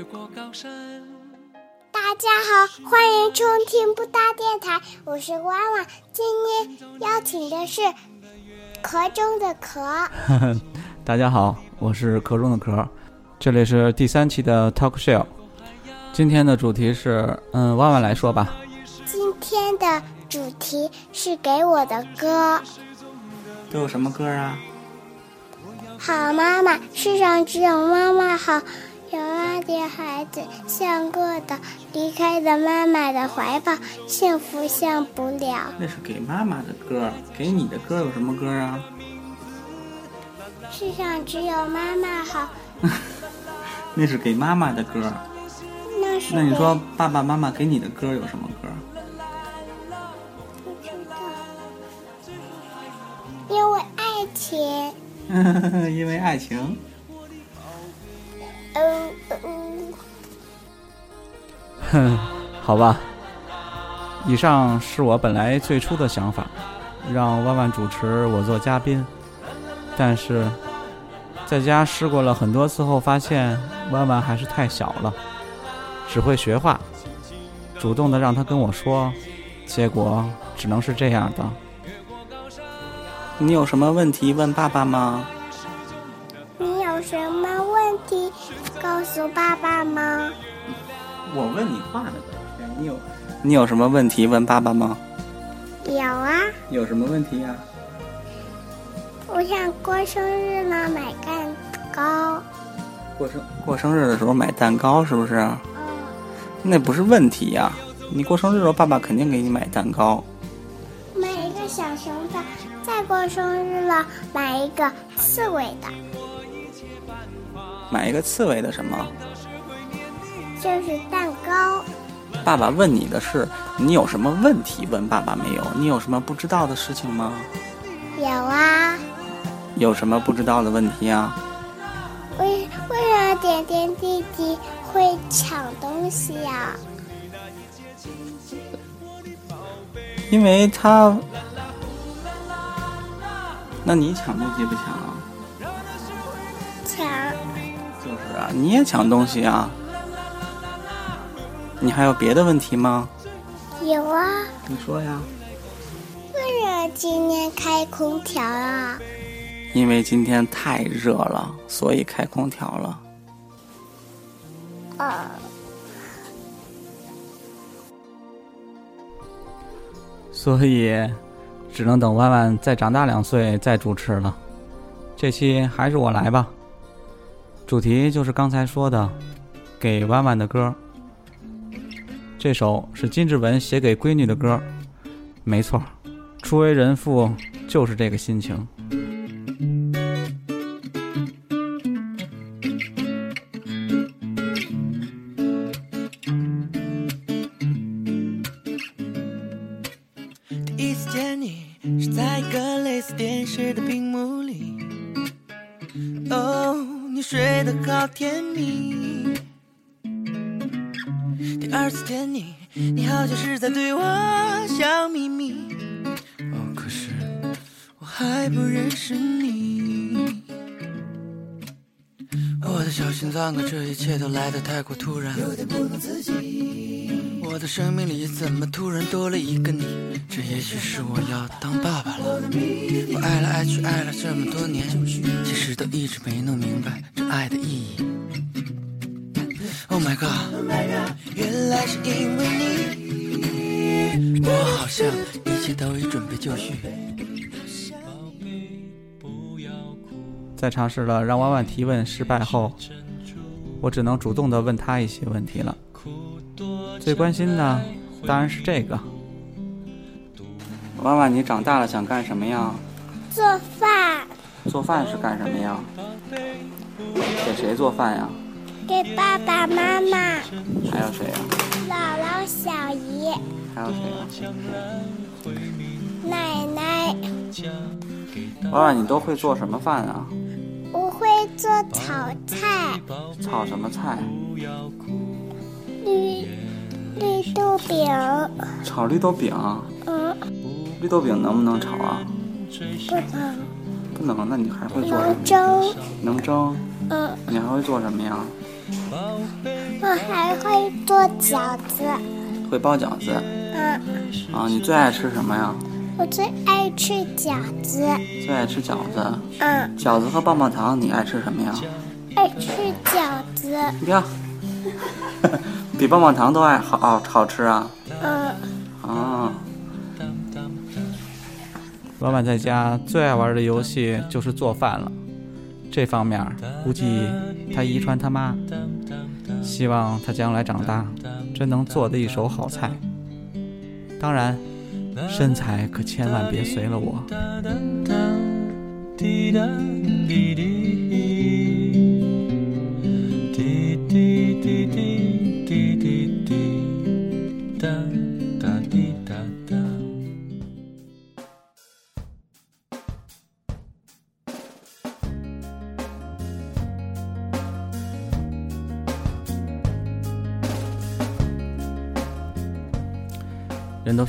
越过高山。大家好，欢迎收听布达电台，我是弯弯。今天邀请的是壳中的壳。大家好，我是壳中的壳，这里是第三期的 Talk Show。今天的主题是，嗯，弯弯来说吧。今天的主题是给我的歌。都有什么歌啊？好妈妈，世上只有妈妈好。的孩子像过的，离开了妈妈的怀抱，幸福享不了。那是给妈妈的歌，给你的歌有什么歌啊？世上只有妈妈好。那是给妈妈的歌。那是。那你说爸爸妈妈给你的歌有什么歌？不知道。因为爱情。因为爱情。哼，好吧。以上是我本来最初的想法，让万万主持，我做嘉宾。但是，在家试过了很多次后，发现万万还是太小了，只会学话。主动的让他跟我说，结果只能是这样的。你有什么问题问爸爸吗？什么问题告诉爸爸吗？我问你话呢，你有你有什么问题问爸爸吗？有啊。有什么问题呀？我想过生日呢，买蛋糕。过生过生日的时候买蛋糕是不是？嗯。那不是问题呀，你过生日的时候，爸爸肯定给你买蛋糕。买一个小熊的。再过生日了，买一个刺猬的。买一个刺猬的什么？就是蛋糕。爸爸问你的是，你有什么问题问爸爸没有？你有什么不知道的事情吗？有啊。有什么不知道的问题啊？为为什么点点弟弟会抢东西呀？因为他。那你抢东西不抢啊？抢。你也抢东西啊？你还有别的问题吗？有啊。你说呀。为什么今天开空调啊？因为今天太热了，所以开空调了。啊。所以。只能等万万再长大两岁再主持了。这期还是我来吧。主题就是刚才说的，给弯弯的歌。这首是金志文写给闺女的歌，没错，初为人父就是这个心情。不认识你。我的小心脏啊，这一切都来得太过突然，有点不能自己。我的生命里怎么突然多了一个你？这也许是我要当爸爸了。我爱来爱去爱了这么多年，其实都一直没弄明白这爱的意义。Oh my god，原来是因为你，我好像一切都已准备就绪。在尝试了让弯弯提问失败后，我只能主动的问她一些问题了。最关心的当然是这个。弯弯，你长大了想干什么呀？做饭。做饭是干什么呀？给谁做饭呀？给爸爸妈妈。还有谁呀？姥姥、小姨。还有谁呀？奶奶。弯弯，你都会做什么饭啊？我会做炒菜。炒什么菜？绿绿豆饼。炒绿豆饼。嗯。绿豆饼能不能炒啊？不能。不能，那你还会做什么？能蒸，能蒸？嗯，你还会做什么呀？我还会做饺子，会包饺子嗯，啊？你最爱吃什么呀？我最爱吃饺子，最爱吃饺子。嗯，饺子和棒棒糖，你爱吃什么呀？爱吃饺子，你看，比棒棒糖都爱好好好吃啊！嗯，啊，婉婉在家最爱玩的游戏就是做饭了，这方面估计他遗传他妈。希望他将来长大真能做的一手好菜。当然，身材可千万别随了我。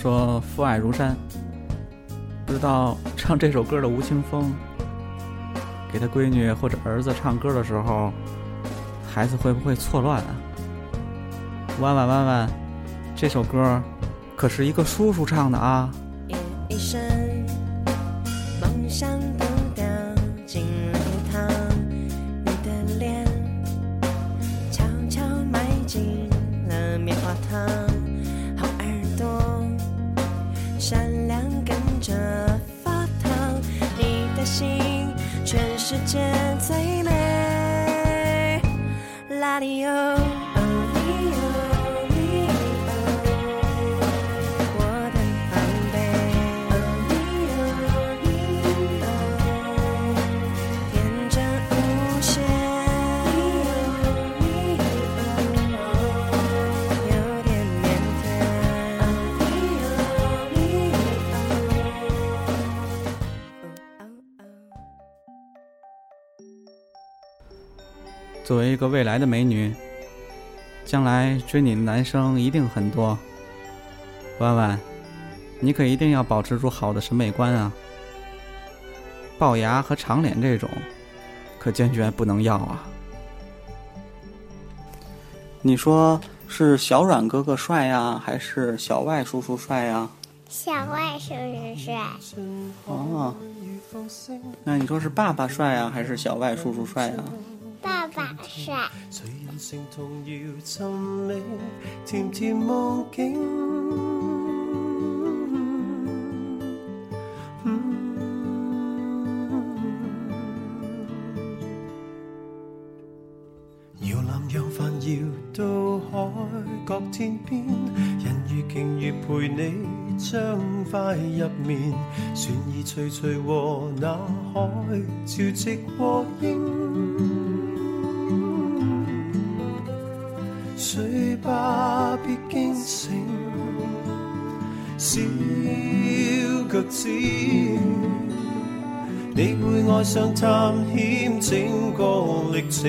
说父爱如山，不知道唱这首歌的吴青峰，给他闺女或者儿子唱歌的时候，孩子会不会错乱啊？弯弯弯弯，这首歌可是一个叔叔唱的啊！一生梦想心全世界最美，拉里欧。作为一个未来的美女，将来追你的男生一定很多。弯弯，你可一定要保持住好的审美观啊！龅牙和长脸这种，可坚决不能要啊！你说是小软哥哥帅呀，还是小外叔叔帅呀？小外叔叔帅，哦，那你说是爸爸帅呀，还是小外叔叔帅呀？爸爸帅，谁人成同摇寻觅甜甜梦境。搖篮揚帆搖到海角天邊，人如鯨魚陪你將快入眠，船兒徐徐和那海潮汐和應。睡吧，別驚醒，小腳趾，你會愛上探險整個歷程，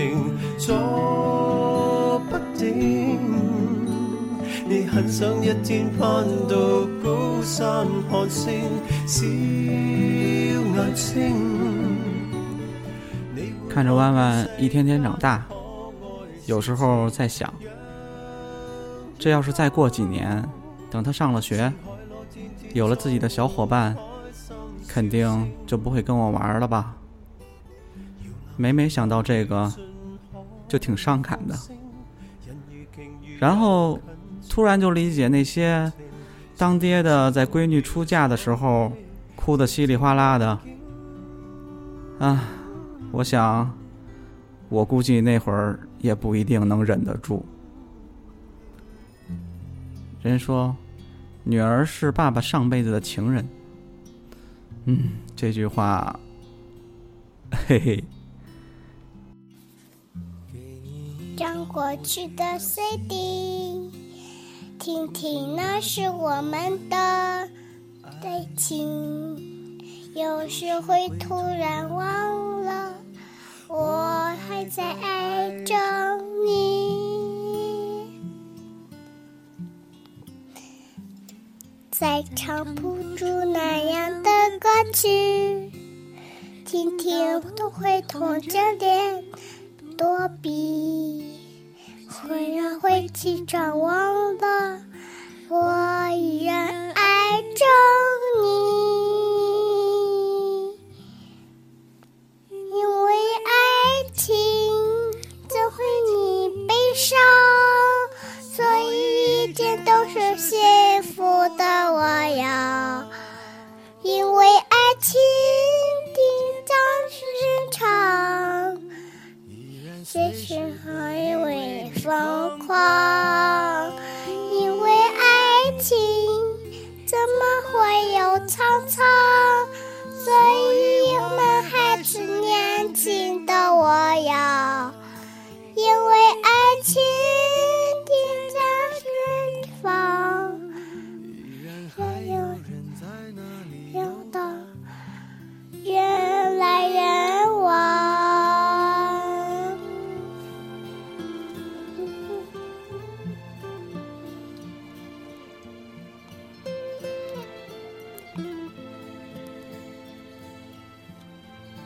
坐不定。你很想一天攀到高山看星，小眼睛。看着弯弯一天天长大，有时候在想，这要是再过几年，等他上了学，有了自己的小伙伴，肯定就不会跟我玩了吧？每每想到这个，就挺伤感的。然后突然就理解那些当爹的在闺女出嫁的时候哭得稀里哗啦的。啊，我想，我估计那会儿也不一定能忍得住。人说，女儿是爸爸上辈子的情人。嗯，这句话，嘿嘿，张过去的 CD，听听那是我们的爱情。有时会突然忘了，我还在爱着再唱不出那样的歌曲，听听都会痛着脸躲避，虽然会起床忘了，我依然爱着你，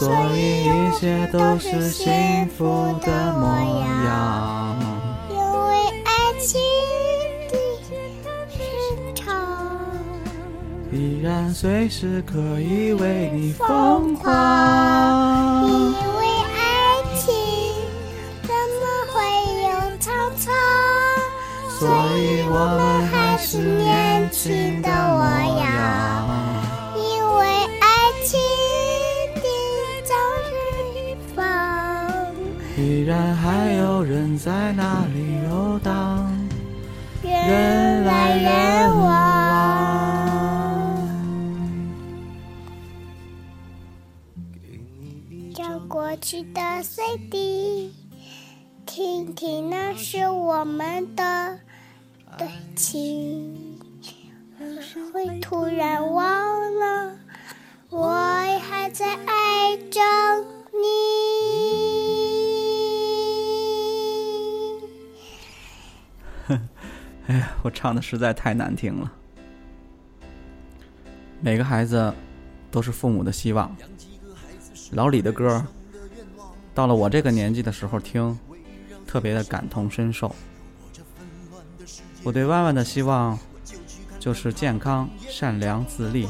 所以一切都是幸福的模样。因为爱情的深长。依然随时可以为你疯狂因。为爱情怎么会有沧桑？所以我们还是年轻的人在哪里游荡，人来人往。往。将过去的 CD，听听那是我们的对情，会突然忘唱的实在太难听了。每个孩子都是父母的希望。老李的歌，到了我这个年纪的时候听，特别的感同身受。我对弯弯的希望，就是健康、善良、自立。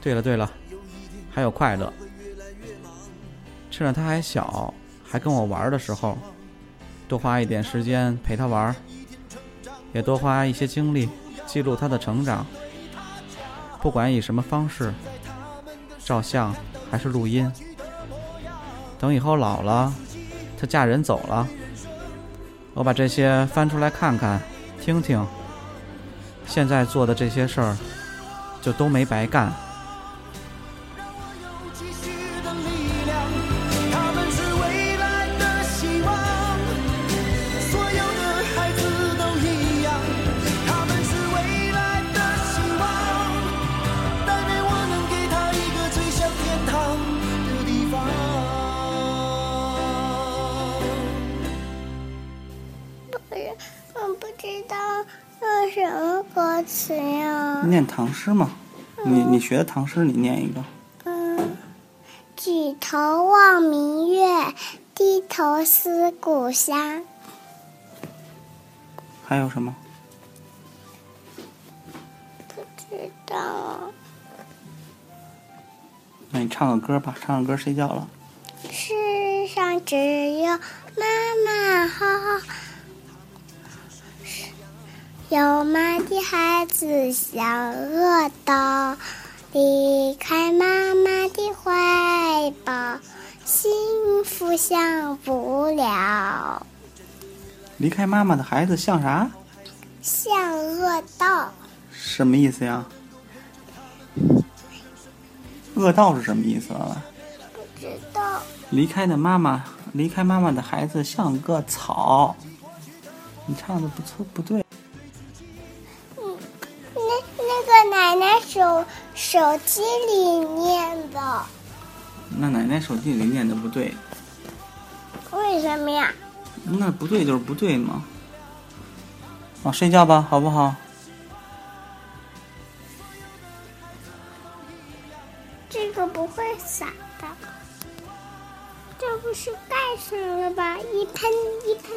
对了对了，还有快乐。趁着他还小，还跟我玩的时候，多花一点时间陪他玩，也多花一些精力记录他的成长。不管以什么方式，照相还是录音。等以后老了，她嫁人走了，我把这些翻出来看看，听听。现在做的这些事儿，就都没白干。歌词呀？念唐诗嘛，你你学的唐诗，你念一个。嗯，举头望明月，低头思故乡。还有什么？不知道，那你唱个歌吧，唱个歌睡觉了。世上只有妈妈好。有妈的孩子像饿到，离开妈妈的怀抱，幸福享不了。离开妈妈的孩子像啥？像恶道，什么意思呀？恶道是什么意思了？不知道。离开的妈妈，离开妈妈的孩子像个草。你唱的不错，不对。手手机里念的，那奶奶手机里念的不对，为什么呀？那不对就是不对嘛。啊，睡觉吧，好不好？这个不会洒的，这不是盖上了吧？一喷一喷